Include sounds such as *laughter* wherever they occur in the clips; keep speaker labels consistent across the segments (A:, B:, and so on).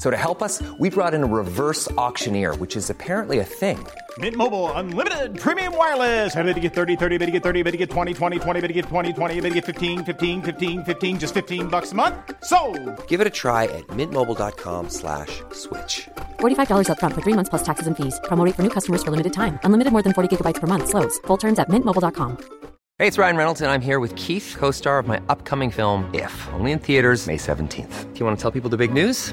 A: So to help us, we brought in a reverse auctioneer, which is apparently a thing.
B: Mint Mobile unlimited premium wireless. Ready to get 30, 30, bit to get 30, bit to get 20, 20, 20, bit to get 20, 20, bit to get 15, 15, 15, 15 just 15 bucks a month. So,
A: Give it a try at mintmobile.com slash switch.
C: $45 upfront for three months plus taxes and fees. Promo rate for new customers for limited time. Unlimited more than 40 gigabytes per month. Slows. Full terms at mintmobile.com.
A: Hey, it's Ryan Reynolds, and I'm here with Keith, co-star of my upcoming film, If, only in theaters May 17th. Do you want to tell people the big news?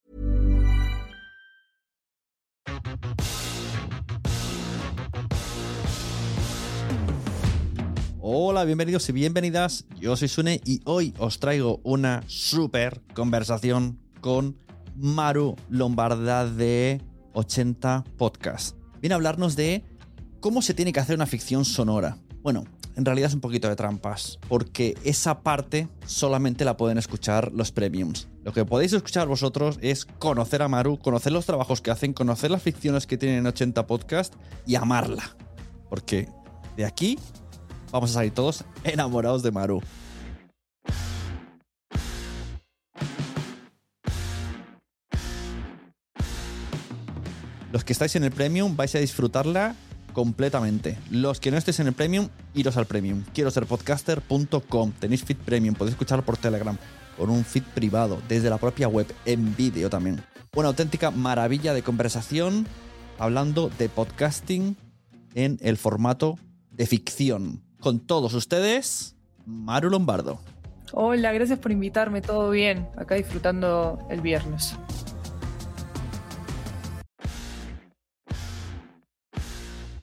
D: Hola, bienvenidos y bienvenidas. Yo soy Sune y hoy os traigo una super conversación con Maru Lombarda de 80 Podcast. Viene a hablarnos de cómo se tiene que hacer una ficción sonora. Bueno, en realidad es un poquito de trampas, porque esa parte solamente la pueden escuchar los premiums. Lo que podéis escuchar vosotros es conocer a Maru, conocer los trabajos que hacen, conocer las ficciones que tienen en 80 Podcast y amarla. Porque de aquí vamos a salir todos enamorados de Maru. Los que estáis en el Premium vais a disfrutarla completamente. Los que no estéis en el Premium, iros al Premium. Quiero ser podcaster.com. Tenéis feed Premium, podéis escucharlo por Telegram, con un feed privado, desde la propia web, en vídeo también. Una auténtica maravilla de conversación hablando de podcasting en el formato de ficción. Con todos ustedes, Maru Lombardo.
E: Hola, gracias por invitarme, todo bien. Acá disfrutando el viernes.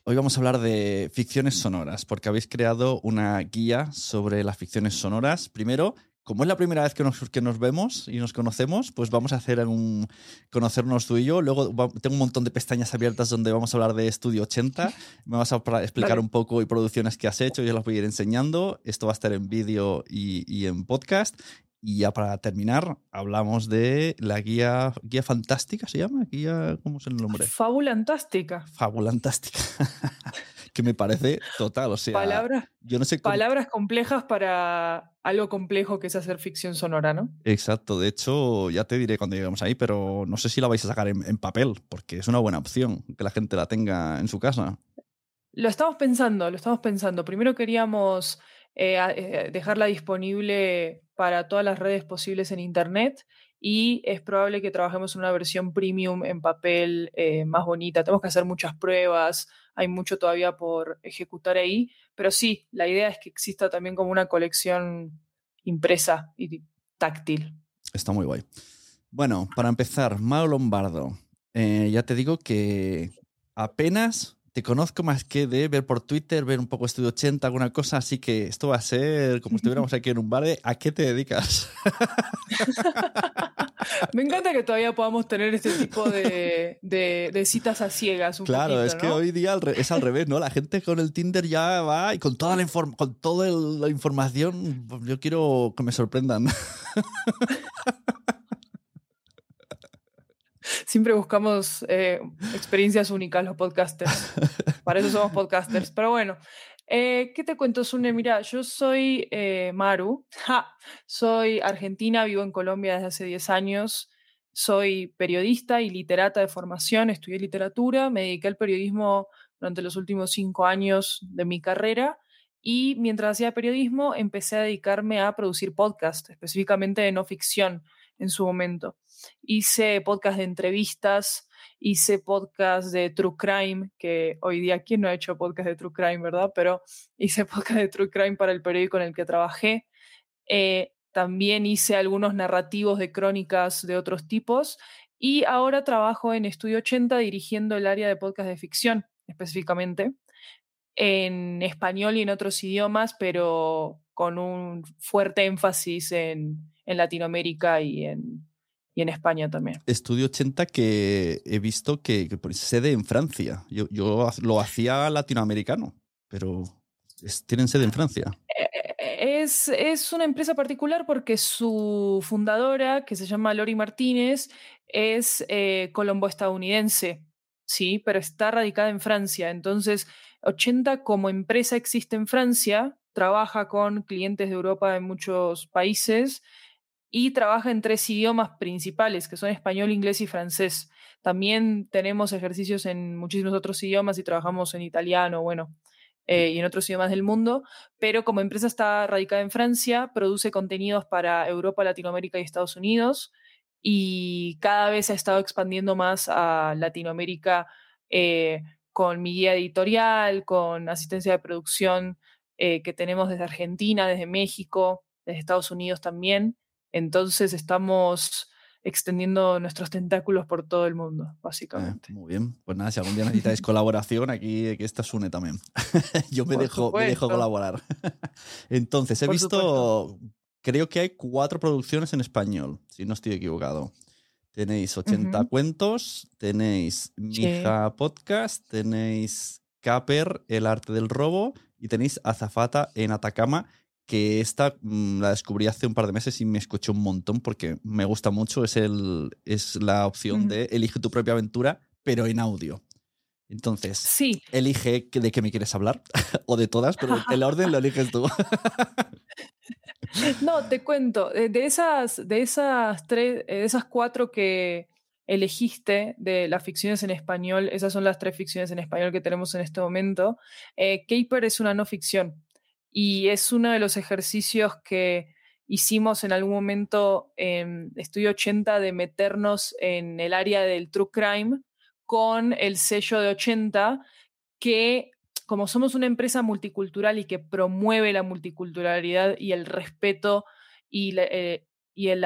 D: Hoy vamos a hablar de ficciones sonoras, porque habéis creado una guía sobre las ficciones sonoras. Primero, como es la primera vez que nos, que nos vemos y nos conocemos, pues vamos a hacer un conocernos tú y yo. Luego va- tengo un montón de pestañas abiertas donde vamos a hablar de Estudio 80. Me vas a explicar
E: Vale.
D: un poco y producciones que has hecho, yo las voy a ir enseñando. Esto va a estar en vídeo y, y en podcast. Y ya para terminar, hablamos de la guía, guía fantástica, ¿se llama? Guía, ¿cómo es el nombre?
E: Fabulantástica.
D: Fabulantástica. *laughs* que me parece total, o sea,
E: Palabras,
D: yo no sé cómo...
E: palabras complejas para algo complejo que es hacer ficción sonora, ¿no?
D: Exacto, de hecho, ya te diré cuando lleguemos ahí, pero no sé si la vais a sacar en, en papel, porque es una buena opción que la gente la tenga en su casa.
E: Lo estamos pensando, lo estamos pensando. Primero queríamos eh, eh, dejarla disponible para todas las redes posibles en Internet y es probable que trabajemos en una versión premium en papel eh, más bonita. Tenemos que hacer muchas pruebas, hay mucho todavía por ejecutar ahí, pero sí, la idea es que exista también como una colección impresa y táctil.
D: Está muy guay. Bueno, para empezar, Mao Lombardo. eh, ya te digo que apenas te conozco más que de ver por Twitter, ver un poco Estudio 80, alguna cosa, así que esto va a ser como si estuviéramos aquí en un bar de ¿a qué te dedicas? *laughs*
E: Me encanta que todavía podamos tener este tipo de, de, citas a ciegas.
D: claro, es que hoy día es al revés, ¿no? La gente con el Tinder ya va y con toda la, con toda la información, yo quiero que me sorprendan. *laughs*
E: Siempre buscamos eh, experiencias únicas los podcasters. Para eso somos podcasters. Pero bueno, eh, ¿Qué te cuento, Sune? Mira, yo soy eh, Maru, soy argentina, vivo en Colombia desde hace 10 años, soy periodista y literata de formación, estudié literatura, me dediqué al periodismo durante los últimos cinco años de mi carrera y mientras hacía periodismo empecé a dedicarme a producir podcast, específicamente de no ficción en su momento. Hice podcast de entrevistas, hice podcast de True Crime, que hoy día, ¿quién no ha hecho podcast de True Crime, verdad? Pero *laughs* hice podcast de True Crime para el periódico en el que trabajé. Eh, también hice algunos narrativos de crónicas de otros tipos y ahora trabajo en Estudio 80 dirigiendo el área de podcast de ficción específicamente, en español y en otros idiomas, pero con un fuerte énfasis en, en Latinoamérica y en, y en España también.
D: Estudio 80 que he visto que, que sede en Francia. Yo, yo, lo hacía latinoamericano, pero tienen sede en Francia.
E: Eh, es, es, una empresa particular porque su fundadora, que se llama Lori Martínez, es eh, colombo-estadounidense, sí, pero está radicada en Francia. Entonces, 80 como empresa existe en Francia, trabaja con clientes de Europa en muchos países y trabaja en tres idiomas principales, que son español, inglés y francés. También tenemos ejercicios en muchísimos otros idiomas y trabajamos en italiano, bueno, eh, y en otros idiomas del mundo, pero como empresa está radicada en Francia, produce contenidos para Europa, Latinoamérica y Estados Unidos y cada vez ha estado expandiendo más a Latinoamérica eh, con mi guía editorial, con asistencia de producción eh, que tenemos desde Argentina, desde México, desde Estados Unidos también. Entonces estamos extendiendo nuestros tentáculos por todo el mundo, eh, básicamente.
D: muy bien. Pues nada, si algún día *laughs* necesitáis colaboración, aquí, aquí está Sune también. *laughs* Yo me dejo, me dejo, colaborar. *laughs* Entonces, he visto, creo que hay cuatro producciones en español, si no estoy equivocado. Tenéis 80 cuentos, tenéis Mija Podcast, tenéis Caper, El Arte del Robo y tenéis Azafata en Atacama, que esta mm, la descubrí hace un par de meses y me escuché un montón porque me gusta mucho. Es, el, es la opción de elige tu propia aventura, pero en audio. Entonces,
E: sí.
D: elige de qué me quieres hablar, *laughs* o de todas, pero *laughs* el orden lo eliges tú.
E: no, te cuento, de esas, de esas tres, de esas cuatro que elegiste de las ficciones en español, esas son las tres ficciones en español que tenemos en este momento. Eh, Caper es una no ficción y es uno de los ejercicios que hicimos en algún momento en Estudio 80 de meternos en el área del true crime con el sello de 80 que como somos una empresa multicultural y que promueve la multiculturalidad y el respeto y, eh, el,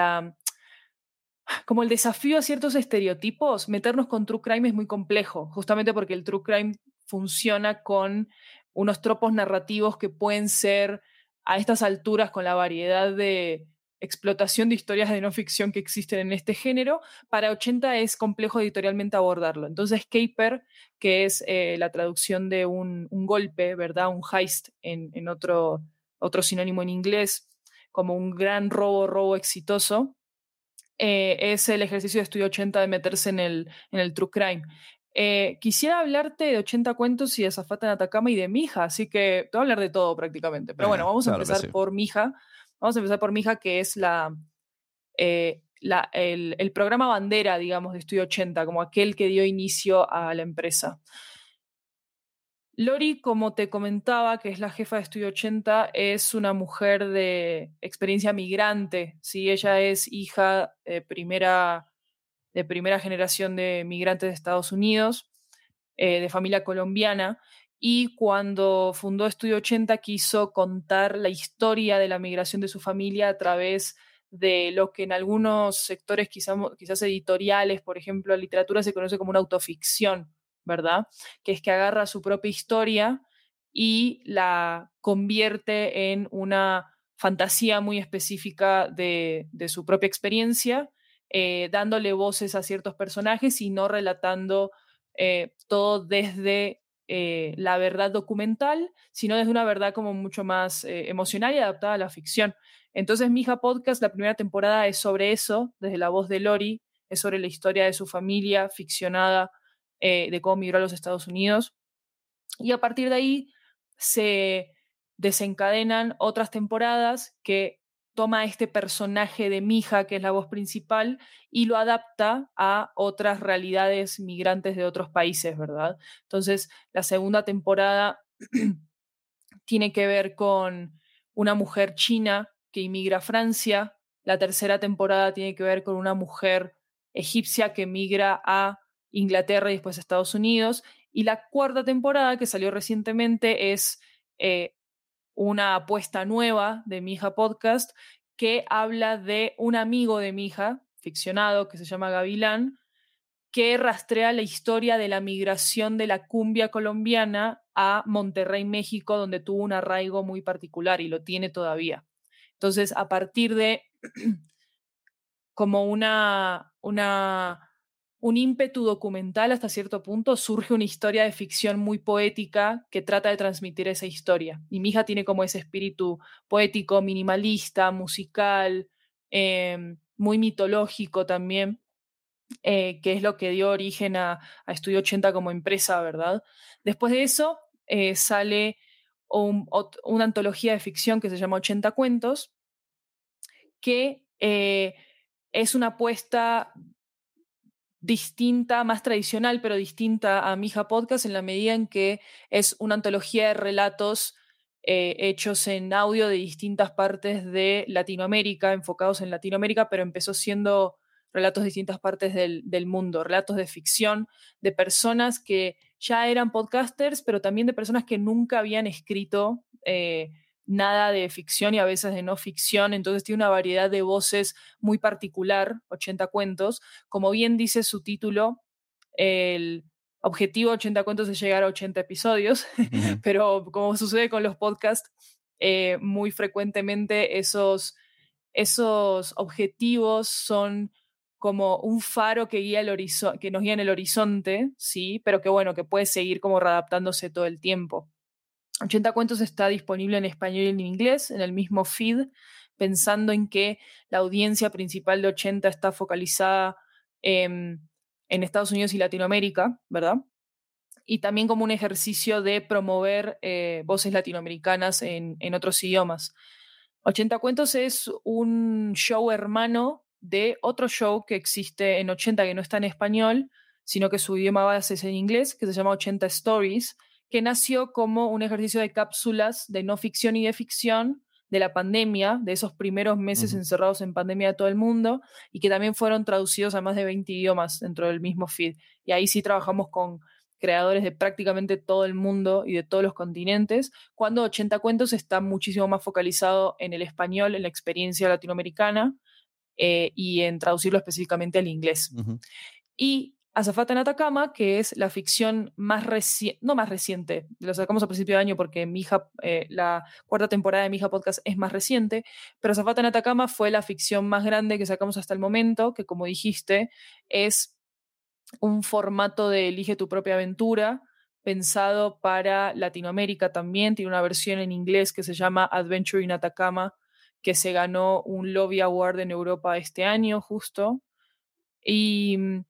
E: como el desafío a ciertos estereotipos, meternos con true crime es muy complejo, justamente porque el true crime funciona con unos tropos narrativos que pueden ser a estas alturas con la variedad de explotación de historias de no ficción que existen en este género, para 80 es complejo editorialmente abordarlo. Entonces, Caper, que es eh, la traducción de un, golpe, ¿verdad? Un heist en, otro, otro sinónimo en inglés, como un gran robo, robo exitoso, eh, es el ejercicio de estudio 80 de meterse en el, en el true crime. Eh, quisiera hablarte de 80 cuentos y de Zafata en Atacama y de Mija, así que te voy a hablar de todo prácticamente. Pero bueno, vamos a empezar por Mija. Vamos a empezar por Mija, que es la, eh, la el, el, programa bandera, digamos, de Estudio 80, como aquel que dio inicio a la empresa. Lori, como te comentaba, que es la jefa de Estudio 80, es una mujer de experiencia migrante. ¿sí? Ella es hija primera de primera generación de migrantes de Estados Unidos, eh, de familia colombiana, y cuando fundó Estudio 80 quiso contar la historia de la migración de su familia a través de lo que en algunos sectores quizás, editoriales, por ejemplo, la literatura se conoce como una autoficción, ¿verdad? Que es que agarra su propia historia y la convierte en una fantasía muy específica de, de su propia experiencia eh, dándole voces a ciertos personajes y no relatando eh, todo desde eh, la verdad documental, sino desde una verdad como mucho más emocional y adaptada a la ficción. Entonces, mi hija podcast, la primera temporada es sobre eso, desde la voz de Lori, es sobre la historia de su familia ficcionada, de cómo migró a los Estados Unidos. Y a partir de ahí se desencadenan otras temporadas que toma este personaje de Mija, que es la voz principal, y lo adapta a otras realidades migrantes de otros países, ¿verdad? Entonces, la segunda temporada *clears throat* tiene que ver con una mujer china que inmigra a Francia, la tercera temporada tiene que ver con una mujer egipcia que migra a Inglaterra y después a Estados Unidos, y la cuarta temporada, que salió recientemente, es eh, una apuesta nueva de mi hija podcast que habla de un amigo de mi hija, ficcionado, que se llama Gavilán, que rastrea la historia de la migración de la cumbia colombiana a Monterrey, México, donde tuvo un arraigo muy particular y lo tiene todavía. Entonces, a partir de *clears throat* como una, una un ímpetu documental hasta cierto punto, surge una historia de ficción muy poética que trata de transmitir esa historia. Y mi hija tiene como ese espíritu poético, minimalista, musical, em, muy mitológico también, eh, que es lo que dio origen a, Estudio 80 como empresa, ¿verdad? Después de eso eh, sale una antología de ficción que se llama 80 cuentos, que eh, es una apuesta distinta, más tradicional, pero distinta a Mija Podcast en la medida en que es una antología de relatos eh, hechos en audio de distintas partes de Latinoamérica, enfocados en Latinoamérica, pero empezó siendo relatos de distintas partes del, mundo, relatos de ficción, de personas que ya eran podcasters, pero también de personas que nunca habían escrito eh, nada de ficción y a veces de no ficción, entonces tiene una variedad de voces muy particular, 80 cuentos. Como bien dice su título, el objetivo de 80 cuentos es llegar a 80 episodios, *laughs* pero como sucede con los podcasts, eh, muy frecuentemente esos, esos objetivos son como un faro que, guía el que nos guía en el horizonte, sí, pero que bueno, que puede seguir como readaptándose todo el tiempo. 80 cuentos está disponible en español y en inglés, en el mismo feed, pensando en que la audiencia principal de 80 está focalizada en, Estados Unidos y Latinoamérica, ¿verdad? Y también como un ejercicio de promover eh, voces latinoamericanas en, en otros idiomas. 80 Cuentos es un show hermano de otro show que existe en 80 que no está en español, sino que su idioma base es en inglés, que se llama 80 Stories, que nació como un ejercicio de cápsulas de no ficción y de ficción de la pandemia, de esos primeros meses encerrados en pandemia de todo el mundo, y que también fueron traducidos a más de 20 idiomas dentro del mismo feed. Y ahí sí trabajamos con creadores de prácticamente todo el mundo y de todos los continentes, cuando 80 cuentos está muchísimo más focalizado en el español, en la experiencia latinoamericana eh, y en traducirlo específicamente al inglés. Y Azafata en Atacama, que es la ficción más reciente, no más reciente, lo sacamos a principio de año porque mi hija, eh, la cuarta temporada de mi hija podcast es más reciente, pero Azafata en Atacama fue la ficción más grande que sacamos hasta el momento, que como dijiste, es un formato de Elige tu propia aventura, pensado para Latinoamérica también, tiene una versión en inglés que se llama Adventure in Atacama, que se ganó un Lobby Award en Europa este año justo. Y mm,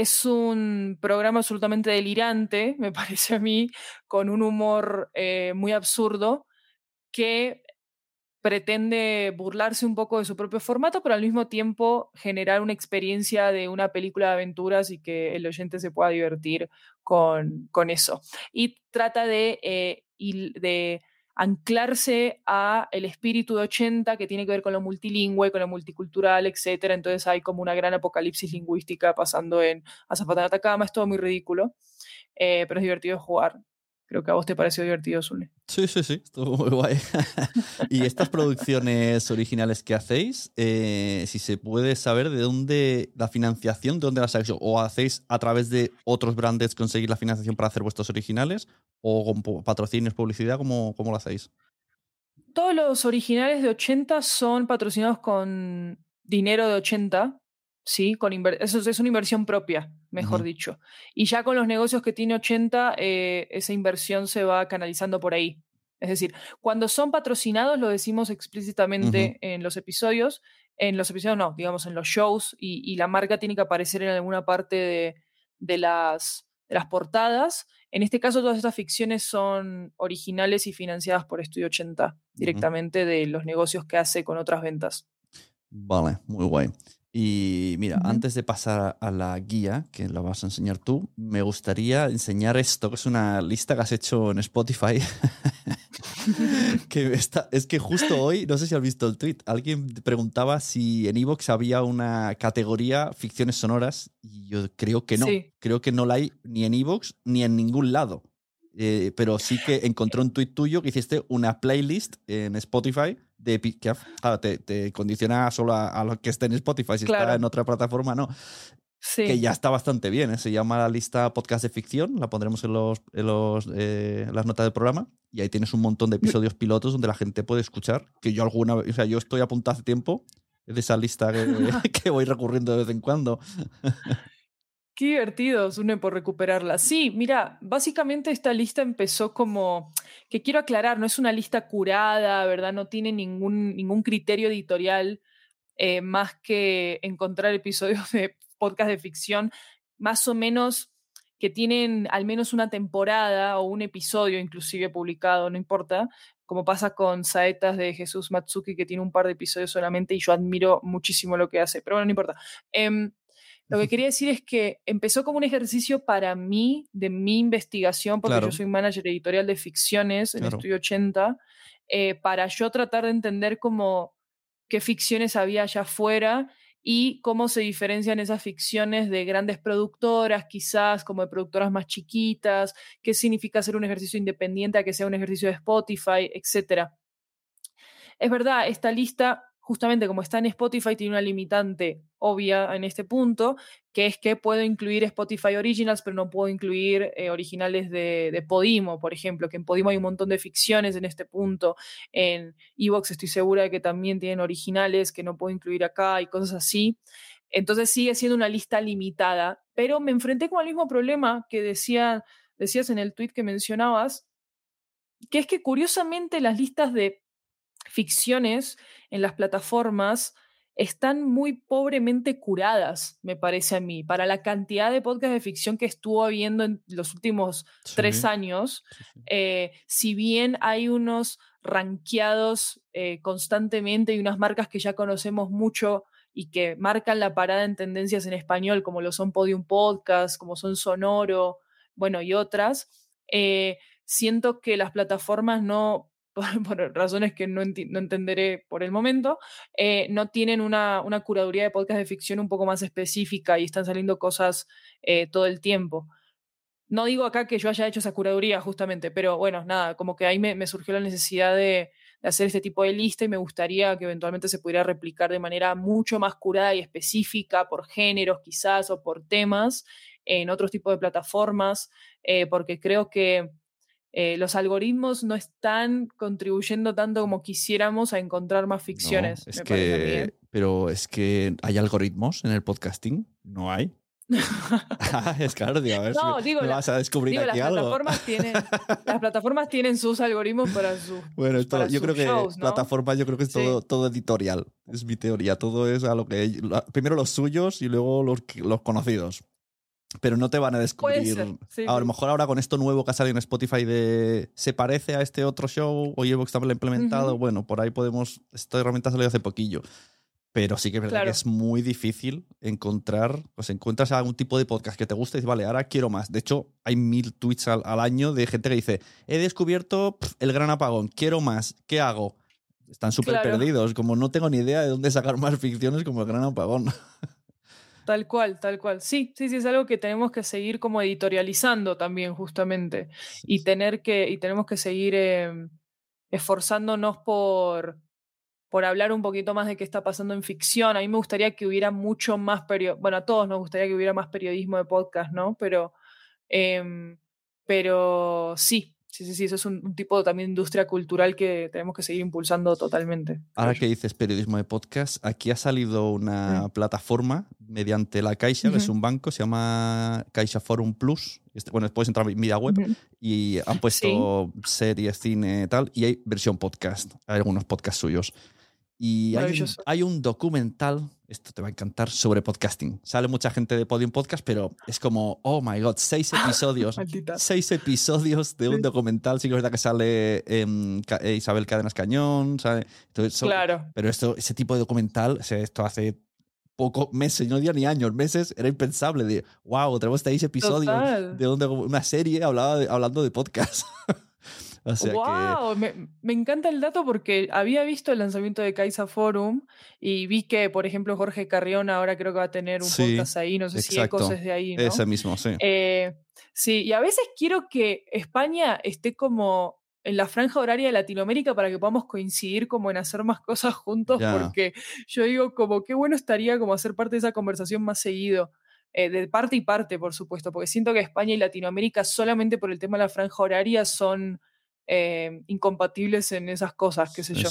E: es un programa absolutamente delirante, me *laughs* parece a mí, con un humor eh, muy absurdo que pretende burlarse un poco de su propio formato, pero al mismo tiempo generar una experiencia de una película de aventuras y que el oyente se pueda divertir con, eso. Y trata de, eh, de anclarse a el espíritu de 80 que tiene que ver con lo multilingüe, con lo multicultural, etc. Entonces hay como una gran apocalipsis lingüística pasando en Azafata de Atacama, es todo muy ridículo, eh, pero es divertido jugar. Creo que a vos te pareció divertido, Zule.
D: Sí, sí, sí, estuvo muy guay. *laughs* y estas producciones originales que hacéis, eh, si se puede saber de dónde la financiación, de dónde la sacáis, o hacéis a través de otros brands conseguir la financiación para hacer vuestros originales, o con patrocinios, publicidad, ¿cómo, cómo lo hacéis?
E: Todos los originales de 80 son patrocinados con dinero de 80, ¿sí? Con eso es una inversión propia, mejor dicho. Y ya con los negocios que tiene 80, eh, esa inversión se va canalizando por ahí. Es decir, cuando son patrocinados, lo decimos explícitamente en los episodios, en los episodios no, digamos en los shows, y, la marca tiene que aparecer en alguna parte de, las, de las portadas. En este caso, todas estas ficciones son originales y financiadas por Estudio 80, directamente de los negocios que hace con otras ventas.
D: Vale, muy guay. Y mira, antes de pasar a la guía, que la vas a enseñar tú, me gustaría enseñar esto, que es una lista que has hecho en Spotify. *laughs* que está, es que justo hoy, no sé si has visto el tweet, alguien preguntaba si en Evox había una categoría ficciones sonoras y yo creo que no. Creo que no la hay ni en Evox ni en ningún lado. Eh, pero sí que encontré un tuit tuyo que hiciste una playlist en Spotify de que te, te, condiciona solo a, lo que esté en Spotify, si está en otra plataforma, no. Sí. Que ya está bastante bien, ¿eh? se llama la lista podcast de ficción, la pondremos en, los, en los, eh, las notas del programa y ahí tienes un montón de episodios pilotos donde la gente puede escuchar, que yo alguna vez, o sea, yo estoy apuntado hace tiempo de esa lista que, *laughs* *laughs* que voy recurriendo de vez en cuando.
E: Qué divertido, Sune, por recuperarla. Sí, mira, básicamente esta lista empezó como, que quiero aclarar, no es una lista curada, ¿verdad? No tiene ningún, ningún criterio editorial eh, más que encontrar episodios de podcast de ficción más o menos que tienen al menos una temporada o un episodio inclusive publicado, no importa, como pasa con Saetas de Jesús Matsuki, que tiene un par de episodios solamente y yo admiro muchísimo lo que hace, pero bueno, no importa. Em, lo que quería decir es que empezó como un ejercicio para mí, de mi investigación, porque yo soy manager editorial de ficciones en Estudio 80, eh, para yo tratar de entender cómo, qué ficciones había allá afuera y cómo se diferencian esas ficciones de grandes productoras, quizás como de productoras más chiquitas, qué significa hacer un ejercicio independiente a que sea un ejercicio de Spotify, etc. Es verdad, esta lista justamente como está en Spotify, tiene una limitante obvia en este punto, que es que puedo incluir Spotify Originals, pero no puedo incluir eh, originales de, Podimo, por ejemplo, que en Podimo hay un montón de ficciones en este punto. En Evox estoy segura de que también tienen originales que no puedo incluir acá y cosas así. Entonces sigue siendo una lista limitada, pero me enfrenté con el mismo problema que decía, decías en el tweet que mencionabas, que es que curiosamente las listas de ficciones en las plataformas están muy pobremente curadas, me parece a mí, para la cantidad de podcasts de ficción que estuvo habiendo en los últimos tres años. Eh, si bien hay unos ranqueados eh, constantemente y unas marcas que ya conocemos mucho y que marcan la parada en tendencias en español, como lo son Podium Podcast, como son Sonoro, bueno, y otras, eh, siento que las plataformas no por, razones que no, entenderé por el momento, eh, no tienen una, curaduría de podcast de ficción un poco más específica y están saliendo cosas eh, todo el tiempo. No digo acá que yo haya hecho esa curaduría justamente, pero bueno, nada, como que ahí me, surgió la necesidad de, hacer este tipo de lista y me gustaría que eventualmente se pudiera replicar de manera mucho más curada y específica por géneros quizás o por temas en otros tipos de plataformas, eh, porque creo que eh, los algoritmos no están contribuyendo tanto como quisiéramos a encontrar más ficciones.
D: es que, pero es que hay algoritmos en el podcasting, no hay. Ah, *laughs* *laughs* es claro, digo, a ver no, digo, vas a descubrir aquí
E: las
D: algo.
E: Plataformas tienen, *laughs* las plataformas tienen sus algoritmos para su.
D: Bueno, yo creo que plataformas, yo creo que es todo, todo editorial. Es mi teoría. Todo es a lo que. Primero los suyos y luego los, los conocidos pero no te van a descubrir. a lo mejor ahora con esto nuevo que ha salido en Spotify de se parece a este otro show o Evox también lo ha implementado, bueno, por ahí podemos. Esta herramienta salió hace poquillo. Pero sí que es verdad que es muy difícil encontrar, pues encuentras algún tipo de podcast que te guste y dices, vale, ahora quiero más. De hecho, hay mil tweets al, año de gente que dice, he descubierto el gran apagón, quiero más, ¿qué hago? Están súper perdidos, como no tengo ni idea de dónde sacar más ficciones como el gran apagón. *laughs*
E: Tal cual, tal cual. Sí, sí, sí, es algo que tenemos que seguir como editorializando también, justamente. Y tener que, y tenemos que seguir em, esforzándonos por, por hablar un poquito más de qué está pasando en ficción. A mí me gustaría que hubiera mucho más periodismo, bueno, a todos nos gustaría que hubiera más periodismo de podcast, ¿no? Pero, em, pero sí, Sí, sí, sí, eso es un, tipo también de industria cultural que tenemos que seguir impulsando totalmente.
D: Ahora que dices periodismo de podcast, aquí ha salido una plataforma mediante la Caixa, que es un banco, se llama Caixa Forum Plus. Este, bueno, puedes entrar en mi web y han puesto series, cine, tal, y hay versión podcast. Hay algunos podcasts suyos. Y hay un, documental, esto te va a encantar, sobre podcasting. Sale mucha gente de Podium Podcast, pero es como, oh my god, seis *laughs* episodios. seis episodios de un documental. Sí que es verdad que sale eh, Isabel Cadenas Cañón, ¿sabes?
E: claro.
D: Pero esto, ese tipo de documental, esto hace pocos meses, no ni años, meses, era impensable. De, wow, tenemos seis episodios de una serie hablando de podcast. *laughs*
E: wow, me, encanta el dato porque había visto el lanzamiento de Kaisa Forum y vi que, por ejemplo, Jorge Carrión ahora creo que va a tener un podcast ahí, no sé si hay cosas de ahí. ¿no?
D: Ese mismo, sí.
E: Eh, sí, y a veces quiero que España esté como en la franja horaria de Latinoamérica para que podamos coincidir como en hacer más cosas juntos, porque yo digo como qué bueno estaría como hacer parte de esa conversación más seguido. Eh, de parte y parte, por supuesto, porque siento que España y Latinoamérica solamente por el tema de la franja horaria son eh, incompatibles en esas cosas, qué sé yo.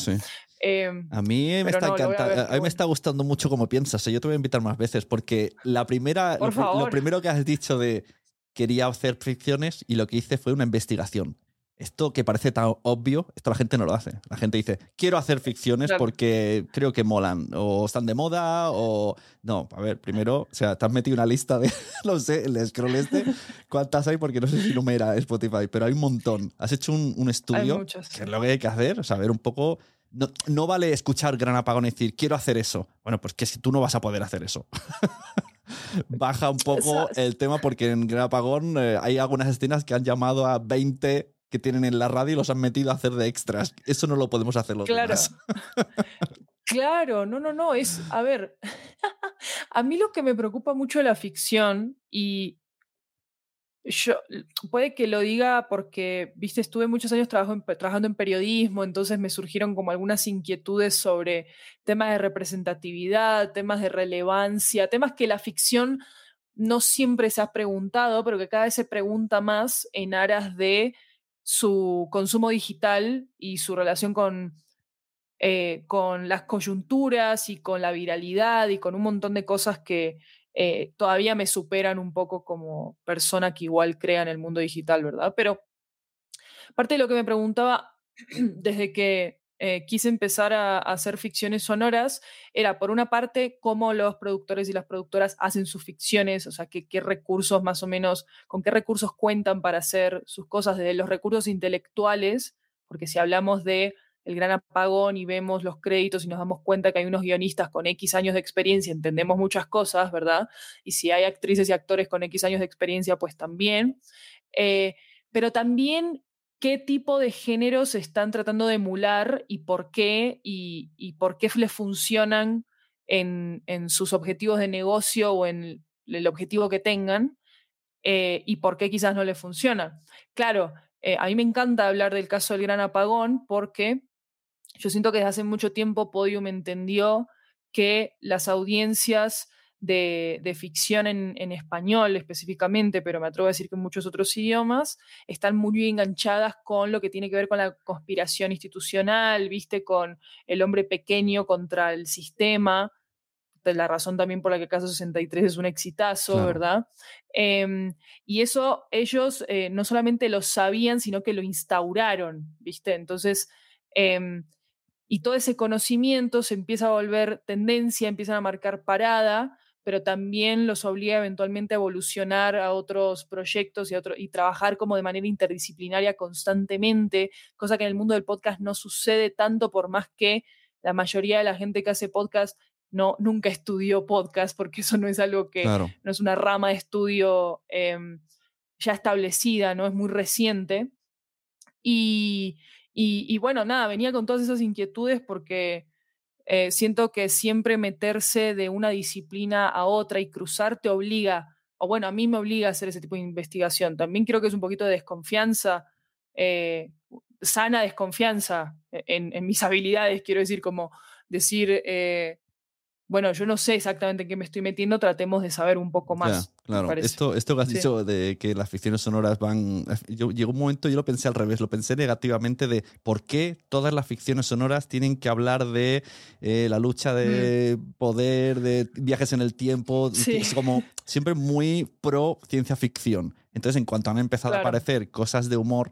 D: Em, a mí me está encantando, a, mí me está gustando mucho como piensas. ¿eh? Yo te voy a invitar más veces porque la primera, lo, primero que has dicho de quería hacer fricciones y lo que hice fue una investigación esto que parece tan obvio, esto la gente no lo hace. La gente dice, quiero hacer ficciones porque creo que molan, o están de moda, o... No, a ver, primero, o sea, te has metido una lista de, *laughs* no sé, el scroll este, ¿cuántas hay? Porque no sé si numera Spotify, pero hay un montón. Has hecho un, estudio, que es lo que hay que hacer, saber un poco... No, vale escuchar Gran Apagón y decir, quiero hacer eso. Bueno, pues que si tú no vas a poder hacer eso. *laughs* Baja un poco el tema porque en Gran Apagón eh, hay algunas escenas que han llamado a 20 que tienen en la radio y los han metido a hacer de extras. Eso no lo podemos hacer los
E: claro.
D: demás. *laughs*
E: claro, no, no, no. Es, a ver, *laughs* a mí lo que me preocupa mucho de la ficción y yo, puede que lo diga porque, viste, estuve muchos años trabajando en periodismo, entonces me surgieron como algunas inquietudes sobre temas de representatividad, temas de relevancia, temas que la ficción no siempre se ha preguntado, pero que cada vez se pregunta más en aras de su consumo digital y su relación con, eh, con las coyunturas y con la viralidad y con un montón de cosas que eh, todavía me superan un poco como persona que igual crea en el mundo digital, ¿verdad? Pero parte de lo que me preguntaba *clears throat* desde que eh, quise empezar a, hacer ficciones sonoras era, por una parte, cómo los productores y las productoras hacen sus ficciones, o sea, qué, recursos más o menos, con qué recursos cuentan para hacer sus cosas, desde los recursos intelectuales, porque si hablamos de el gran apagón y vemos los créditos y nos damos cuenta que hay unos guionistas con X años de experiencia, entendemos muchas cosas, ¿verdad? Y si hay actrices y actores con X años de experiencia, pues también. Eh, pero también qué tipo de géneros están tratando de emular y por qué, y, por qué les funcionan en, sus objetivos de negocio o en el objetivo que tengan, eh, y por qué quizás no les funcionan. Claro, eh, a mí me encanta hablar del caso del gran apagón porque yo siento que desde hace mucho tiempo Podium entendió que las audiencias de, ficción en, español específicamente, pero me atrevo a decir que en muchos otros idiomas, están muy enganchadas con lo que tiene que ver con la conspiración institucional, viste, con el hombre pequeño contra el sistema, de la razón también por la que Caso 63 es un exitazo, ¿verdad? Em, y eso ellos eh, no solamente lo sabían, sino que lo instauraron, ¿viste? Entonces, em, y todo ese conocimiento se empieza a volver tendencia, empiezan a marcar parada, pero también los obliga eventualmente a evolucionar a otros proyectos y, y trabajar como de manera interdisciplinaria constantemente, cosa que en el mundo del podcast no sucede tanto por más que la mayoría de la gente que hace podcast no, nunca estudió podcast, porque eso no es algo que no es una rama de estudio em, ya establecida, no es muy reciente. Y, y, bueno, nada, venía con todas esas inquietudes porque eh, siento que siempre meterse de una disciplina a otra y cruzar te obliga, o bueno, a mí me obliga a hacer ese tipo de investigación. También creo que es un poquito de desconfianza, eh, sana desconfianza en, mis *laughs* habilidades, quiero decir, como decir, eh, bueno, yo no sé exactamente en qué me estoy metiendo, tratemos de saber un poco más.
D: claro, esto, esto que has dicho de que las ficciones sonoras van... Yo, llegó un momento, yo lo pensé al revés, lo pensé negativamente de por qué todas las ficciones sonoras tienen que hablar de eh, la lucha de mm. poder, de viajes en el tiempo, es como siempre muy pro ciencia ficción. Entonces, en cuanto han empezado a aparecer cosas de humor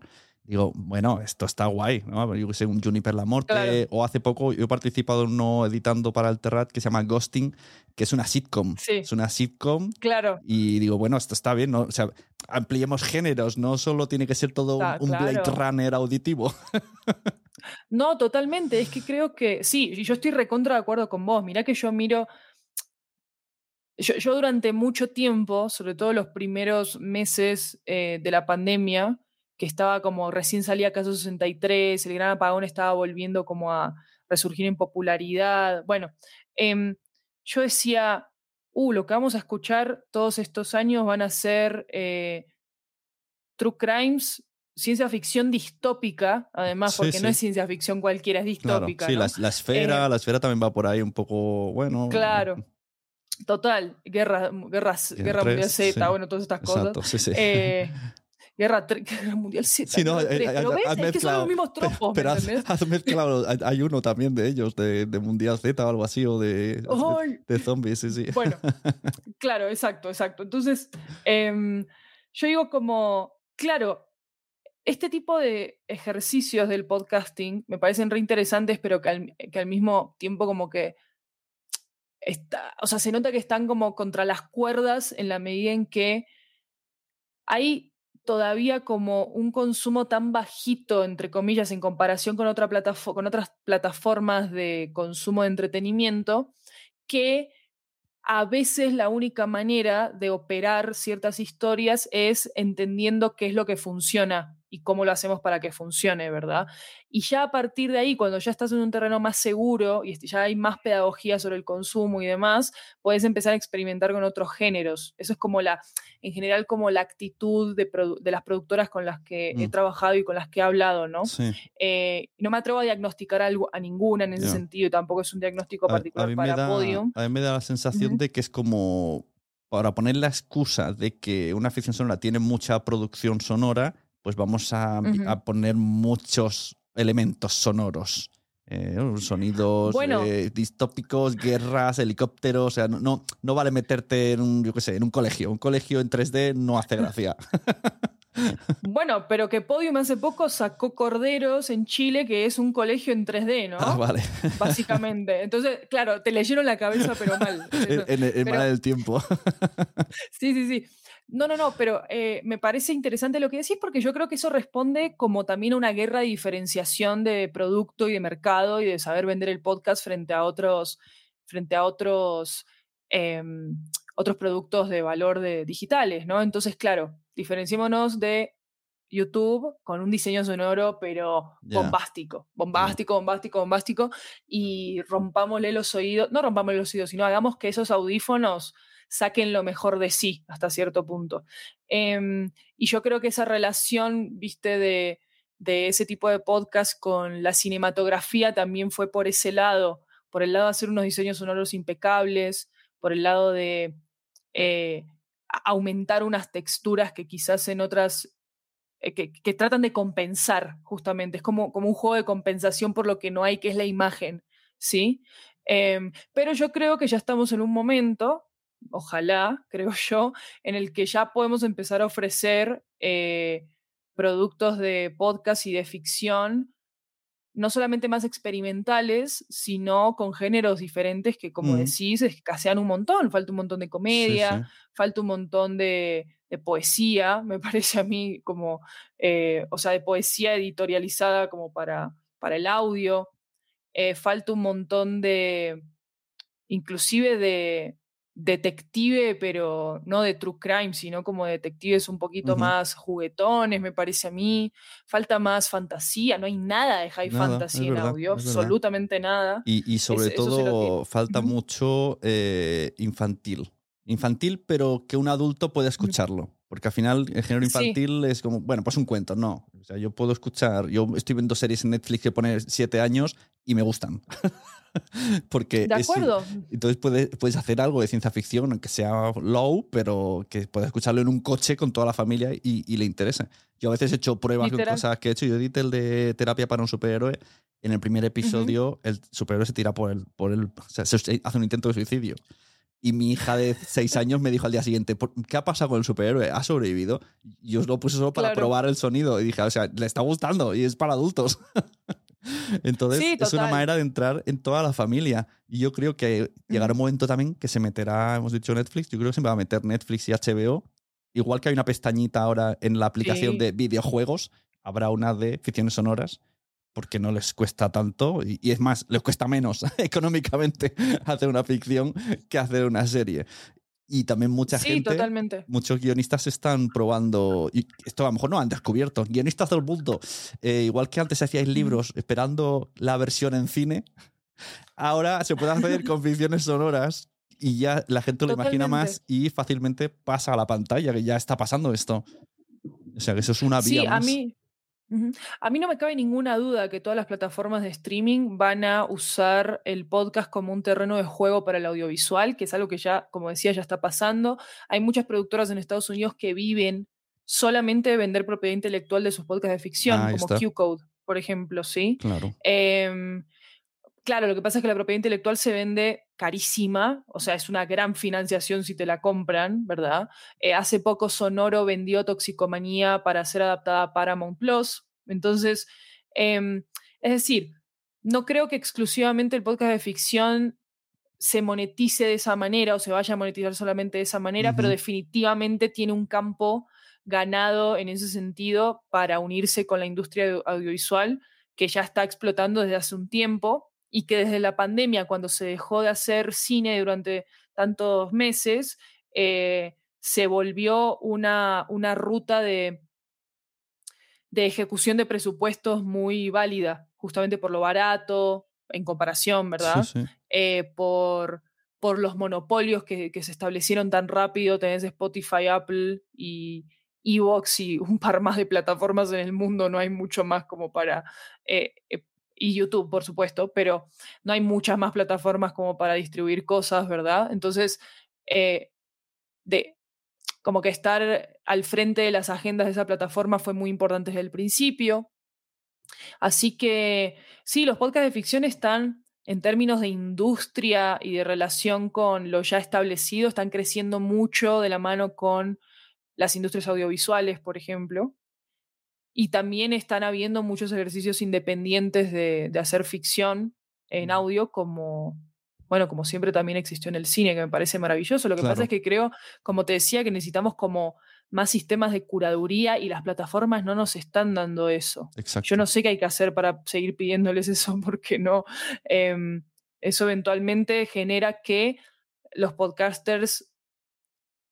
D: digo, bueno, esto está guay, ¿no? Yo que sé, un Juniper La Morte, o hace poco yo he participado en uno editando para el Terrat que se llama Ghosting, que es una sitcom. Es una sitcom.
E: Claro.
D: Y digo, bueno, esto está bien, ¿no? O sea, ampliemos géneros, no solo tiene que ser todo un, Blade Runner auditivo. *laughs*
E: no, totalmente. Es que creo que sí, yo estoy recontra de acuerdo con vos. Mirá que yo miro. Yo, yo durante mucho tiempo, sobre todo los primeros meses eh, de la pandemia, que estaba como recién salía Caso 63, el Gran Apagón estaba volviendo como a resurgir en popularidad. Bueno, em, yo decía, uh, lo que vamos a escuchar todos estos años van a ser eh, True Crimes, ciencia ficción distópica, además, porque no es ciencia ficción cualquiera, es distópica.
D: sí, la, esfera, eh, la esfera también va por ahí un poco, bueno.
E: Claro. Total, guerra, guerras, guerra, mundial Z, bueno, todas estas cosas. Sí, sí. Eh, *laughs* *laughs* Guerra, Mundial Z. Sí, no, eh, pero ves, es que son los mismos tropos.
D: Pero, has, mezclado, hay uno también de ellos, de, de, Mundial Z o algo así, o de, de, zombies, sí, sí.
E: Bueno, *laughs* claro, exacto, exacto. Entonces, em, yo digo como, claro, este tipo de ejercicios del podcasting me parecen re interesantes, pero que al, que al mismo tiempo como que está, o sea, se nota que están como contra las cuerdas en la medida en que hay todavía como un consumo tan bajito, entre comillas, en comparación con, otra con otras plataformas de consumo de entretenimiento, que a veces la única manera de operar ciertas historias es entendiendo qué es lo que funciona y cómo lo hacemos para que funcione, ¿verdad? Y ya a partir de ahí, cuando ya estás en un terreno más seguro y ya hay más pedagogía sobre el consumo y demás, puedes empezar a experimentar con otros géneros. Eso es como la, en general, como la actitud de, las productoras con las que he mm. trabajado y con las que he hablado, ¿no? Eh, no me atrevo a diagnosticar algo, a ninguna en ese sentido, tampoco es un diagnóstico particular para Podium.
D: A mí me da la sensación de que es como para poner la excusa de que una ficción sonora tiene mucha producción sonora, pues vamos a, poner muchos elementos sonoros. Eh, sonidos eh, distópicos, guerras, helicópteros, o sea, no, no, vale meterte en un, yo qué sé, en un colegio. Un colegio en 3D no hace gracia. *laughs*
E: Bueno, pero que Podium hace poco sacó Corderos en Chile, que es un colegio en 3D, ¿no?
D: Ah, vale.
E: Básicamente. Entonces, claro, te leyeron la cabeza, pero mal. *laughs*
D: en, en, mal del tiempo. *laughs*
E: Sí, sí, sí. No, no, no, pero eh, me parece interesante lo que decís porque yo creo que eso responde como también a una guerra de diferenciación de producto y de mercado y de saber vender el podcast frente a otros, frente a otros, em, otros productos de valor de, digitales, ¿no? Entonces, claro, diferenciémonos de YouTube con un diseño sonoro, pero bombástico, bombástico, bombástico, bombástico, y rompámosle los oídos, no rompámosle los oídos, sino hagamos que esos audífonos saquen lo mejor de sí hasta cierto punto. Em, y yo creo que esa relación, viste, de, ese tipo de podcast con la cinematografía también fue por ese lado, por el lado de hacer unos diseños sonoros impecables, por el lado de eh, aumentar unas texturas que quizás en otras eh, que, tratan de compensar, justamente. Es como, como un juego de compensación por lo que no hay, que es la imagen, ¿sí? Em, pero yo creo que ya estamos en un momento ojalá, *laughs* creo yo, en el que ya podemos empezar a ofrecer eh, productos de podcast y de ficción, no solamente más experimentales, sino con géneros diferentes que, como mm. decís, escasean un montón. Falta un montón de comedia, falta un montón de, poesía, me *laughs* parece a mí como, eh, o sea, de poesía editorializada como para, para el audio. Eh, falta un montón de, inclusive de, detective, pero no de true crime, sino como detectives un poquito más juguetones, me parece a mí. Falta más fantasía, no hay nada de high fantasy en audio, absolutamente nada.
D: Y, sobre todo falta mucho eh, infantil. Infantil, pero que un adulto pueda escucharlo. Porque al final el género infantil es como, bueno, pues un cuento, no. O sea, yo puedo escuchar, yo estoy viendo series en Netflix que pone siete años y me gustan. *laughs* *laughs* Porque
E: De
D: es-
E: acuerdo.
D: entonces puedes, puedes hacer algo de ciencia ficción, aunque sea low, pero que puedas escucharlo en un coche con toda la familia y, y le interese. Yo a veces he hecho pruebas con cosas que he hecho. Yo edité el de terapia para un superhéroe. En el primer episodio, el superhéroe se tira por el. Por el o sea, se- hace un intento de suicidio. Y mi hija de seis años me dijo al día siguiente, "¿Por- ¿qué ha pasado con el superhéroe? ¿Ha sobrevivido? Y yo os lo puse solo para
E: Claro.
D: probar el sonido. Y dije, o sea, le está gustando y es para adultos. *laughs* *laughs* Entonces,
E: Sí,
D: es una manera de entrar en toda la familia. Y yo creo que llegará un momento también que se meterá, hemos dicho Netflix, yo creo que se va a meter Netflix y HBO. Igual que hay una pestañita ahora en la aplicación
E: Sí.
D: de videojuegos, habrá una de ficciones sonoras, porque no les cuesta tanto. Y, y es más, les cuesta menos *laughs* económicamente hacer una ficción que hacer una serie. Y también mucha
E: Sí,
D: gente
E: totalmente.
D: muchos guionistas están probando, y esto a lo mejor no han descubierto, guionistas del mundo, eh, igual que antes hacíais libros esperando la versión en cine, ahora se puede hacer con *laughs* ficciones sonoras y ya la gente lo imagina más y fácilmente pasa a la pantalla, que ya está pasando esto. O sea, que eso es una vía
E: Sí, a
D: más.
E: mí, Ujú. A mí no me cabe ninguna duda que todas las plataformas de streaming van a usar el podcast como un terreno de juego para el audiovisual, que es algo que ya, como decía, ya está pasando. Hay muchas productoras en Estados Unidos que viven solamente de vender propiedad intelectual de sus podcasts de ficción, como. Q-Code, por ejemplo, ¿sí?
D: Claro.
E: Em, claro, lo que pasa es que la propiedad intelectual se vende carísima, o sea, es una gran financiación si te la compran, ¿verdad? Eh, hace poco Sonoro vendió Toxicomanía para ser adaptada a Paramount Plus. Entonces, em, es decir, no creo que exclusivamente el podcast de ficción se monetice de esa manera o se vaya a monetizar solamente de esa manera, pero definitivamente tiene un campo ganado en ese sentido para unirse con la industria audio- audiovisual que ya está explotando desde hace un tiempo y que desde la pandemia, cuando se dejó de hacer cine durante tantos meses, eh, se volvió una, una ruta de, de ejecución de presupuestos muy válida, justamente por lo barato, en comparación, ¿verdad?
D: Sí, sí.
E: eh, por, por los monopolios que, que se establecieron tan rápido. Tenés Spotify, Apple y Evox y un par más de plataformas en el mundo. No hay mucho más como para... eh, eh, y YouTube, por supuesto, pero no hay muchas más plataformas como para distribuir cosas, ¿verdad? Entonces, eh, de, como que estar al frente de las agendas de esa plataforma fue muy importante desde el principio. Así que sí, los podcasts de ficción están, en términos de industria y de relación con lo ya establecido, están creciendo mucho de la mano con las industrias audiovisuales, por ejemplo. Y también están habiendo muchos ejercicios independientes de, de hacer ficción en audio, como, bueno, como siempre también existió en el cine, que me parece maravilloso. Lo que
D: Claro.
E: pasa es que creo, como te decía, que necesitamos como más sistemas de curaduría y las plataformas no nos están dando eso.
D: Exacto.
E: Yo no sé qué hay que hacer para seguir pidiéndoles *laughs* eso, porque no. em, eso eventualmente genera que los podcasters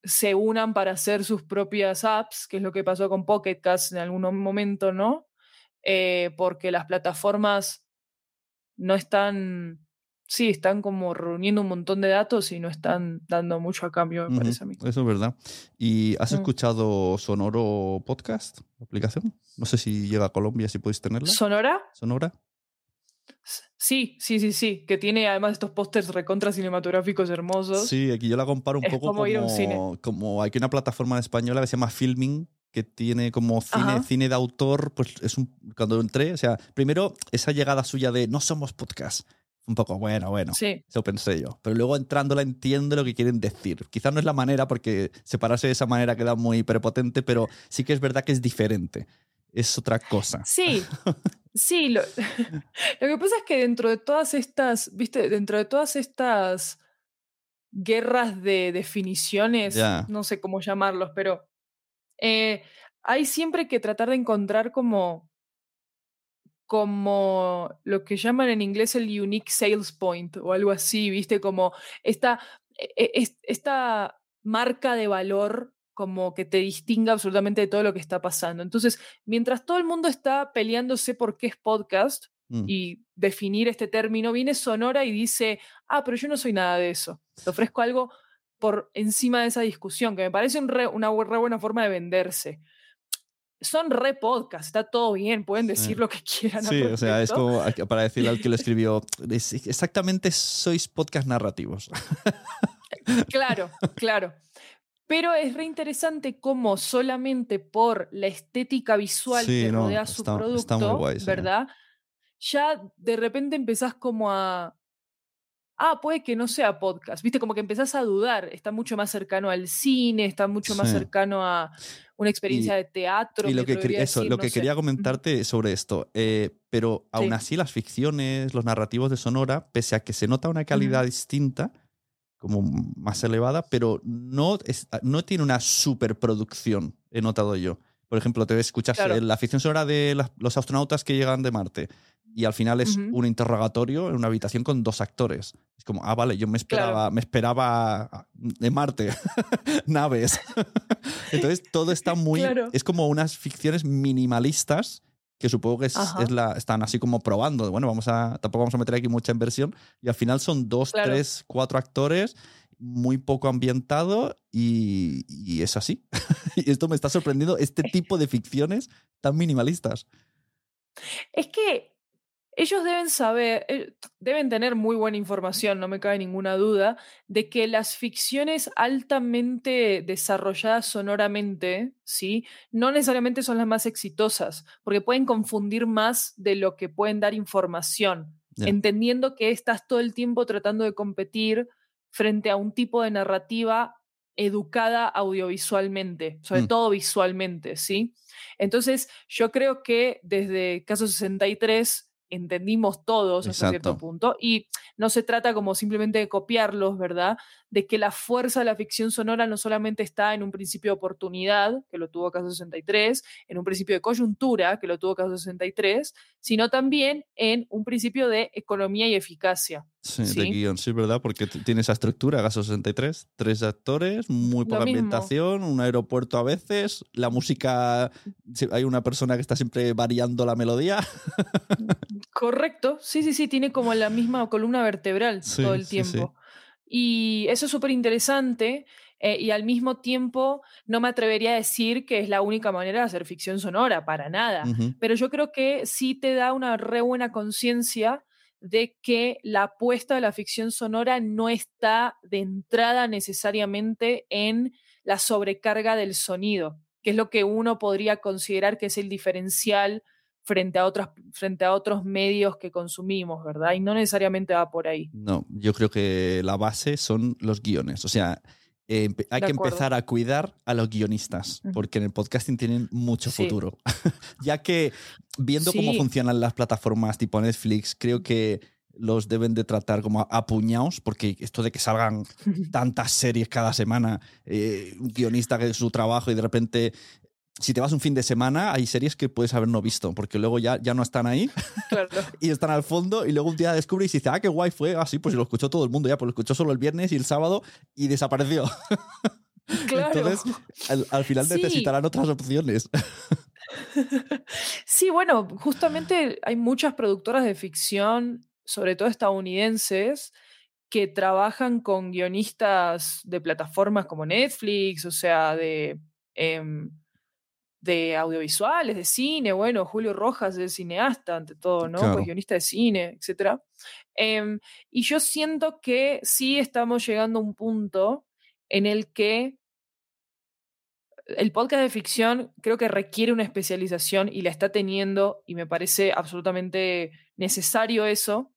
E: se unan para hacer sus propias apps, que es lo que pasó con Pocket Cast en algún momento, ¿no? Eh, porque las plataformas no están. Sí, están como reuniendo un montón de datos y no están dando mucho a cambio, me
D: Ujú,
E: parece a mí.
D: Eso es verdad. ¿Y has
E: Mm.
D: escuchado Sonoro Podcast, la aplicación? No sé si llega a Colombia, si podéis tenerla.
E: ¿Sonora?
D: Sonora.
E: Sí, sí, sí, sí. Que tiene además estos pósters recontra cinematográficos hermosos.
D: Sí, aquí yo la comparo un
E: Es
D: poco
E: como
D: como,
E: ir a un cine.
D: como hay que una plataforma española que se llama Filming que tiene como cine,
E: Ajá.
D: cine de autor, pues es un cuando entré, o sea, primero esa llegada suya de no somos podcast, un poco bueno, bueno.
E: Sí.
D: Eso pensé yo. Pero luego entrándola entiendo lo que quieren decir. Quizás no es la manera, porque separarse de esa manera queda muy prepotente, pero sí que es verdad que es diferente. Es otra cosa.
E: Sí, *laughs* sí. Lo, *laughs* lo que pasa es que dentro de todas estas, viste, dentro de todas estas guerras de definiciones, no sé cómo llamarlos, pero eh, hay siempre que tratar de encontrar como como lo que llaman en inglés el unique sales point o algo así, viste, como esta, e- e- es- esta marca de valor como que te distinga absolutamente de todo lo que está pasando. Entonces, mientras todo el mundo está peleándose por qué es podcast
D: Mm.
E: y definir este término, viene Sonora y dice, ah, pero yo no soy nada de eso. Te ofrezco algo por encima de esa discusión, que me parece un re- una re buena forma de venderse. son re podcast, está todo bien, pueden decir lo que quieran.
D: Sí, o sea, es como para decirle al que lo *laughs* escribió, exactamente sois podcast narrativos.
E: Claro, claro. Pero es re interesante cómo solamente por la estética visual que rodea su producto, ¿verdad? Ya de repente empezás como a. Ah, puede que no sea podcast. Viste, como que empezás a dudar. Está mucho más cercano al cine, está mucho más cercano a una experiencia de teatro.
D: Y lo que, eso, lo que quería comentarte sobre esto. Eh, pero aún así, las ficciones, los narrativos de Sonora, pese a que se nota una calidad distinta, como más elevada, pero no, no tiene una superproducción, he notado yo. Por ejemplo, te escuchas la ficción sonora de los astronautas que llegan de Marte y al final es un interrogatorio en una habitación con dos actores. Es como, ah, vale, yo me esperaba, me esperaba de Marte, *laughs* naves. *laughs* Entonces todo está muy... Es como unas ficciones minimalistas que supongo que es, la, están así como probando. Bueno, vamos a, tampoco vamos a meter aquí mucha inversión. Y al final son dos, tres, cuatro actores, muy poco ambientado y, y es así. *laughs* y esto me está sorprendiendo, este tipo de ficciones tan minimalistas.
E: Es que ellos deben saber, eh, deben tener muy buena información, no me cabe ninguna duda, de que las ficciones altamente desarrolladas sonoramente, ¿sí? No necesariamente son las más exitosas, porque pueden confundir más de lo que pueden dar información, entendiendo que estás todo el tiempo tratando de competir frente a un tipo de narrativa educada audiovisualmente, sobre mm. todo visualmente, ¿sí? Entonces, yo creo que desde Caso 63 entendimos todos hasta cierto punto. Y no se trata como simplemente de copiarlos, ¿verdad? De que la fuerza de la ficción sonora no solamente está en un principio de oportunidad, que lo tuvo Caso 63, en un principio de coyuntura, que lo tuvo Caso 63, sino también en un principio de economía y eficacia.
D: Sí, de guion, sí, ¿verdad? Porque tiene esa estructura, Caso 63, tres actores, muy poca ambientación, un aeropuerto a veces, la música, hay una persona que está siempre variando la melodía. *laughs*
E: Correcto, sí, sí, sí, tiene como la misma columna vertebral todo el tiempo. Y eso es súper interesante eh, y al mismo tiempo no me atrevería a decir que es la única manera de hacer ficción sonora, para nada. Pero yo creo que sí te da una re buena conciencia de que la apuesta de la ficción sonora no está de entrada necesariamente en la sobrecarga del sonido, que es lo que uno podría considerar que es el diferencial frente a, frente a otros medios que consumimos, ¿verdad? Y no necesariamente va por ahí.
D: No, yo creo que la base son los guiones. O sea, hay que empezar a cuidar a los guionistas, porque en el podcasting tienen mucho futuro. *laughs* ya que viendo cómo funcionan las plataformas tipo Netflix, creo que los deben de tratar como apuñados, porque esto de que salgan *laughs* tantas series cada semana, eh, un guionista que es su trabajo y de repente si te vas un fin de semana, hay series que puedes haber no visto, porque luego ya, ya no están ahí *laughs* y están al fondo, y luego un día descubres y dices, ah, qué guay fue, así, ah, pues lo escuchó todo el mundo ya, pues lo escuchó solo el viernes y el sábado y desapareció. *laughs*
E: Claro.
D: Entonces, al, final necesitarán otras opciones. *laughs*
E: Sí, bueno, justamente hay muchas productoras de ficción, sobre todo estadounidenses, que trabajan con guionistas de plataformas como Netflix, o sea, de... Em, de audiovisuales, de cine, bueno, Julio Rojas es cineasta ante todo, ¿no? Pues guionista de cine, etc. Em, y yo siento que sí estamos llegando a un punto en el que el podcast de ficción creo que requiere una especialización y la está teniendo y me parece absolutamente necesario eso,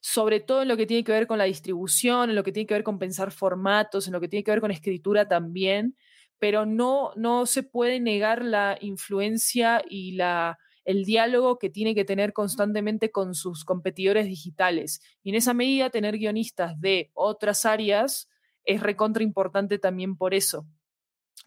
E: sobre todo en lo que tiene que ver con la distribución, en lo que tiene que ver con pensar formatos, en lo que tiene que ver con escritura también pero no, no se puede negar la influencia y la, el diálogo que tiene que tener constantemente con sus competidores digitales. Y en esa medida, tener guionistas de otras áreas es recontra importante también por eso.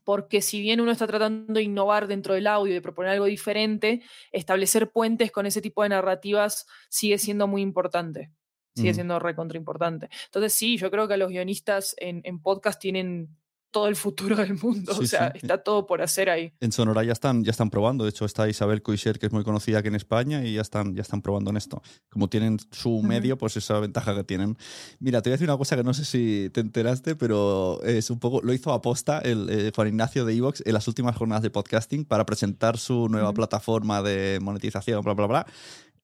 E: Porque si bien uno está tratando de innovar dentro del audio y de proponer algo diferente, establecer puentes con ese tipo de narrativas sigue siendo muy importante. Sigue siendo recontra importante. Entonces, sí, yo creo que los guionistas en, en podcast tienen todo el futuro del mundo.
D: Sí,
E: o sea,
D: sí.
E: está todo por hacer ahí.
D: En Sonora ya están, ya están probando. De hecho, está Isabel Coixet, que es muy conocida aquí en España, y ya están, ya están probando en esto. Como tienen su medio, pues esa ventaja que tienen. Mira, te voy a decir una cosa que no sé si te enteraste, pero es un poco. Lo hizo aposta el eh, Juan Ignacio de Evox en las últimas jornadas de podcasting para presentar su nueva
E: Ujú.
D: plataforma de monetización, bla, bla, bla.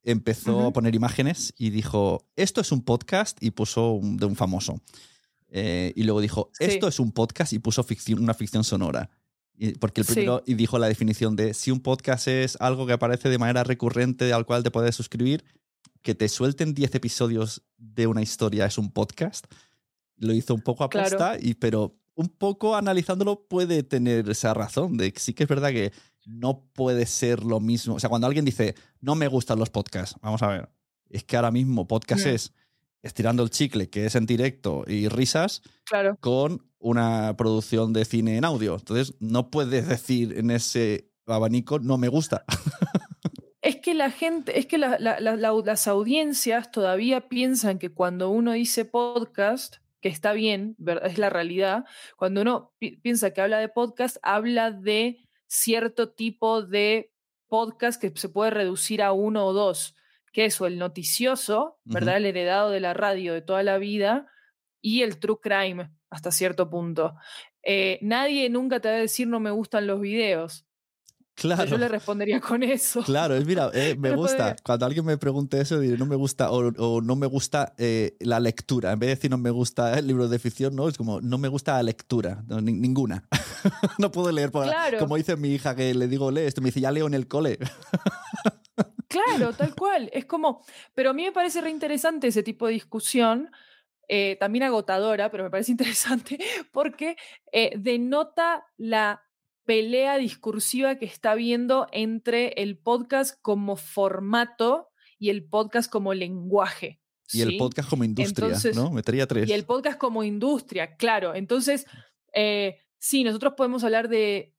D: Empezó
E: Ujú.
D: a poner imágenes y dijo: Esto es un podcast, y puso un- de un famoso. Eh, y luego dijo:
E: Sí.
D: Esto es un podcast, y puso ficción, una ficción sonora. Y- Porque el
E: Sí.
D: primero y dijo la definición de si un podcast es algo que aparece de manera recurrente al cual te puedes suscribir, que te suelten 10 episodios de una historia es un podcast. Lo hizo un poco
E: Claro.
D: aposta, y, pero un poco analizándolo puede tener esa razón de que sí que es verdad que no puede ser lo mismo. O sea, cuando alguien dice no me gustan los podcasts, vamos a ver, es que ahora mismo podcast
E: Mm.
D: es estirando el chicle, que es en directo y risas,
E: Claro.
D: con una producción de cine en audio. Entonces, no puedes decir en ese abanico, no me gusta. *laughs*
E: Es que la gente, es que la- la- la- la- las audiencias todavía piensan que cuando uno dice podcast, que está bien, es la realidad, cuando uno pi- piensa que habla de podcast, habla de cierto tipo de podcast que se puede reducir a uno o dos, que es o el noticioso, ¿verdad? El heredado de la radio de toda la vida, y el true crime, hasta cierto punto. Eh, nadie nunca te va a decir no me gustan los videos.
D: Claro.
E: yo le respondería *laughs* con eso.
D: Claro, es mira, eh, me *laughs* gusta.
E: podría-
D: Cuando alguien me pregunte eso, diré no me gusta o, o no me gusta eh, la lectura. En vez de decir no me gusta el libro de ficción, no, es como no me gusta la lectura, no, ni- ninguna. *laughs* no puedo leer, por,
E: Claro.
D: como dice mi hija que le digo lee esto, me dice ya leo en el cole.
E: Claro, tal cual. Es como, pero a mí me parece reinteresante ese tipo de discusión, eh, también agotadora, pero me parece *laughs* interesante porque eh, denota la pelea discursiva que está habiendo entre el podcast como formato y el podcast como lenguaje.
D: Y el podcast como industria,
E: Entonces-
D: ¿no? Metería tres.
E: Y el podcast como industria, claro. Entonces, eh, sí, nosotros podemos hablar de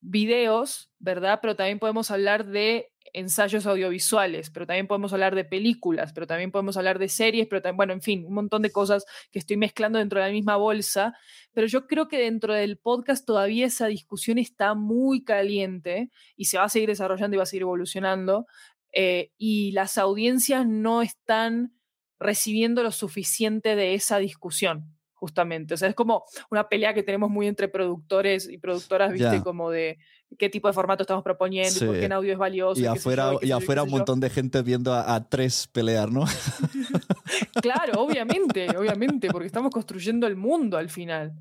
E: videos, ¿verdad? Pero también podemos hablar de ensayos audiovisuales, pero también podemos hablar de películas, pero también podemos hablar de series, pero también, bueno, en fin, un montón de cosas que estoy mezclando dentro de la misma bolsa. Pero yo creo que dentro del podcast todavía esa discusión está muy caliente y se va a seguir desarrollando y va a seguir evolucionando. eh, y las audiencias no están recibiendo lo suficiente de esa discusión, justamente. O sea, es como una pelea que tenemos muy entre productores y productoras, ¿viste?
D: Ya.
E: Como de qué tipo de formato estamos proponiendo y por
D: Sí.
E: qué en audio es valioso.
D: y
E: sé
D: afuera,
E: yo,
D: y
E: yo,
D: afuera un montón de gente viendo a, a tres pelear, ¿no? *laughs*
E: Claro, obviamente, obviamente, porque estamos construyendo el mundo al final.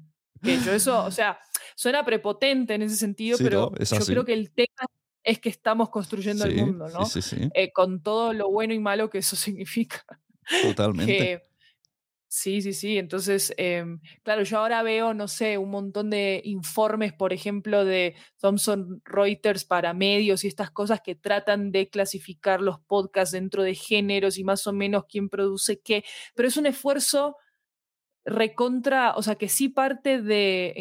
E: Que yo eso, o sea, suena prepotente en ese sentido,
D: Sí,
E: pero
D: no,
E: yo creo que el tema es que estamos construyendo el
D: Sí,
E: mundo, ¿no?
D: Sí, sí, sí,
E: Eh, con todo lo bueno y malo que eso *laughs* significa.
D: totalmente.
E: que sí, sí, sí. Entonces, em, claro, yo ahora veo, no sé, un montón de informes, por ejemplo, de Thomson Reuters para medios y estas cosas que tratan de clasificar los podcasts dentro de géneros y más o menos quién produce qué, pero es un esfuerzo recontra, o sea, que sí parte de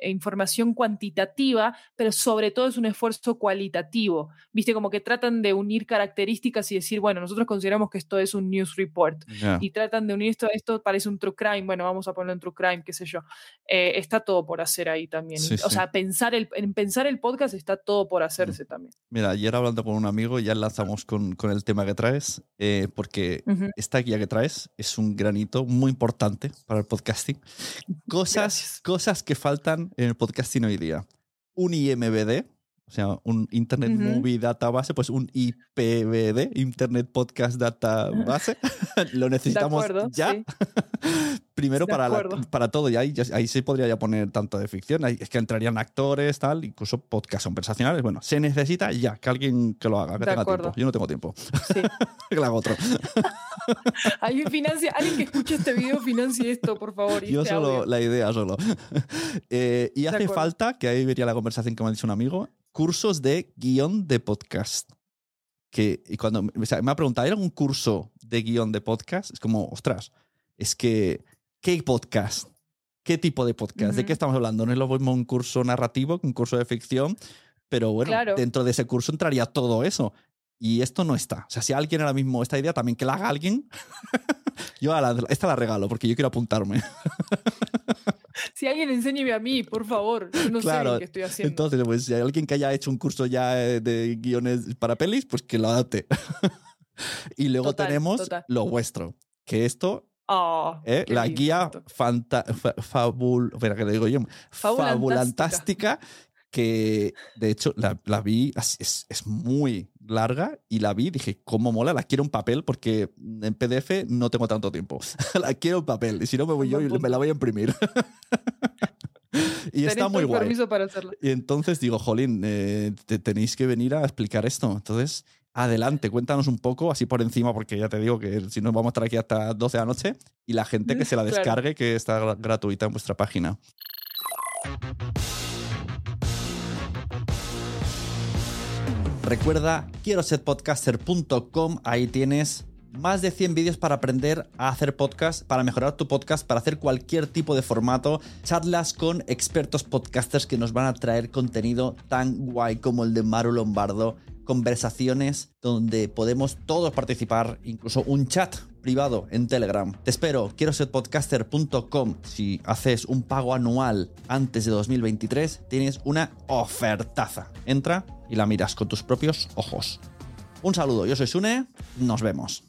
E: información cuantitativa, pero sobre todo es un esfuerzo cualitativo. Viste, como que tratan de unir características y decir, bueno, nosotros consideramos que esto es un news report y tratan de unir esto, esto parece un true crime, bueno, vamos a ponerlo en true crime, qué sé yo. Eh, está todo por hacer ahí también.
D: Sí,
E: o
D: sí.
E: sea, pensar el, en pensar el podcast está todo por hacerse también.
D: Mira, ayer hablando con un amigo, ya lanzamos con, con el tema que traes, eh, porque
E: Ujú.
D: esta guía que traes es un granito muy importante para el podcasting. Cosas,
E: Gracias.
D: cosas que faltan en el podcasting hoy día. Un IMBD, o sea, un Internet
E: Ujú.
D: Movie Database, pues un IPBD, Internet Podcast Database. *laughs* Lo necesitamos
E: acuerdo,
D: ya.
E: sí. *laughs*
D: Primero para, la- para todo, y ahí, ya- ahí se podría ya poner tanto de ficción, ahí es que entrarían actores, tal, incluso podcast conversacionales. Bueno, se necesita ya que alguien que lo haga, que
E: De
D: tenga
E: acuerdo.
D: tiempo. Yo no tengo tiempo,
E: Sí. *laughs*
D: que lo haga otro. *laughs*
E: Alguien financia, alguien que escuche este video financie esto, por favor. y
D: Yo
E: este
D: solo,
E: audio.
D: la idea solo. *laughs* Eh, y hace
E: acuerdo.
D: falta, que ahí vería la conversación que me ha dicho un amigo, cursos de guion de podcast. Que y cuando o sea, me ha preguntado, ¿hay algún curso de guion de podcast? Es como, ostras, es que, ¿qué podcast? ¿Qué tipo de podcast? ¿De qué estamos hablando? No es lo mismo un curso narrativo que un curso de ficción, pero bueno,
E: Claro.
D: dentro de ese curso entraría todo eso. Y esto no está. O sea, si alguien ahora mismo, esta idea también que la haga alguien, *laughs* yo a la- esta la regalo porque yo quiero apuntarme. *laughs*
E: Si alguien enséñeme a mí, por favor. No sé lo que estoy haciendo.
D: Entonces, pues si hay alguien que haya hecho un curso ya eh, de guiones para pelis, pues que lo adapte. *laughs* y luego tenemos lo vuestro, que esto
E: Oh,
D: ¿Eh? La guía fanta, fabul, que le digo yo, fabulantástica, que de hecho la, la vi, es, es, muy larga y la vi, dije, ¿cómo mola? La quiero en papel porque en PDF no tengo tanto tiempo. *laughs* la quiero en papel y si no me voy yo y me la voy a imprimir. *laughs* y está muy guay.
E: Permiso para hacerlo.
D: Y entonces digo, Jolín, eh, tenéis que venir a explicar esto. Entonces adelante, cuéntanos un poco, así por encima, porque ya te digo que si no vamos a estar aquí hasta 12 de la noche, y la gente que *laughs* se la descargue, que está gratuita en vuestra página. Recuerda, quiero ser podcaster.com, ahí tienes más de 100 vídeos para aprender a hacer podcast, para mejorar tu podcast, para hacer cualquier tipo de formato, charlas con expertos podcasters que nos van a traer contenido tan guay como el de Maru Lombardo conversaciones donde podemos todos participar, incluso un chat privado en Telegram. Te espero, quiero ser podcaster.com. Si haces un pago anual antes de 2023, tienes una ofertaza. Entra y la miras con tus propios ojos. Un saludo, yo soy Sune, nos vemos.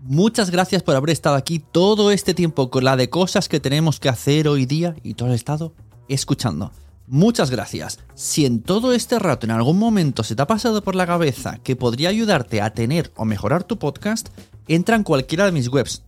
D: Muchas gracias por haber estado aquí todo este tiempo con la de cosas que tenemos que hacer hoy día y todo el estado escuchando. Muchas gracias. Si en todo este rato en algún momento se te ha pasado por la cabeza que podría ayudarte a tener o mejorar tu podcast, entra en cualquiera de mis webs.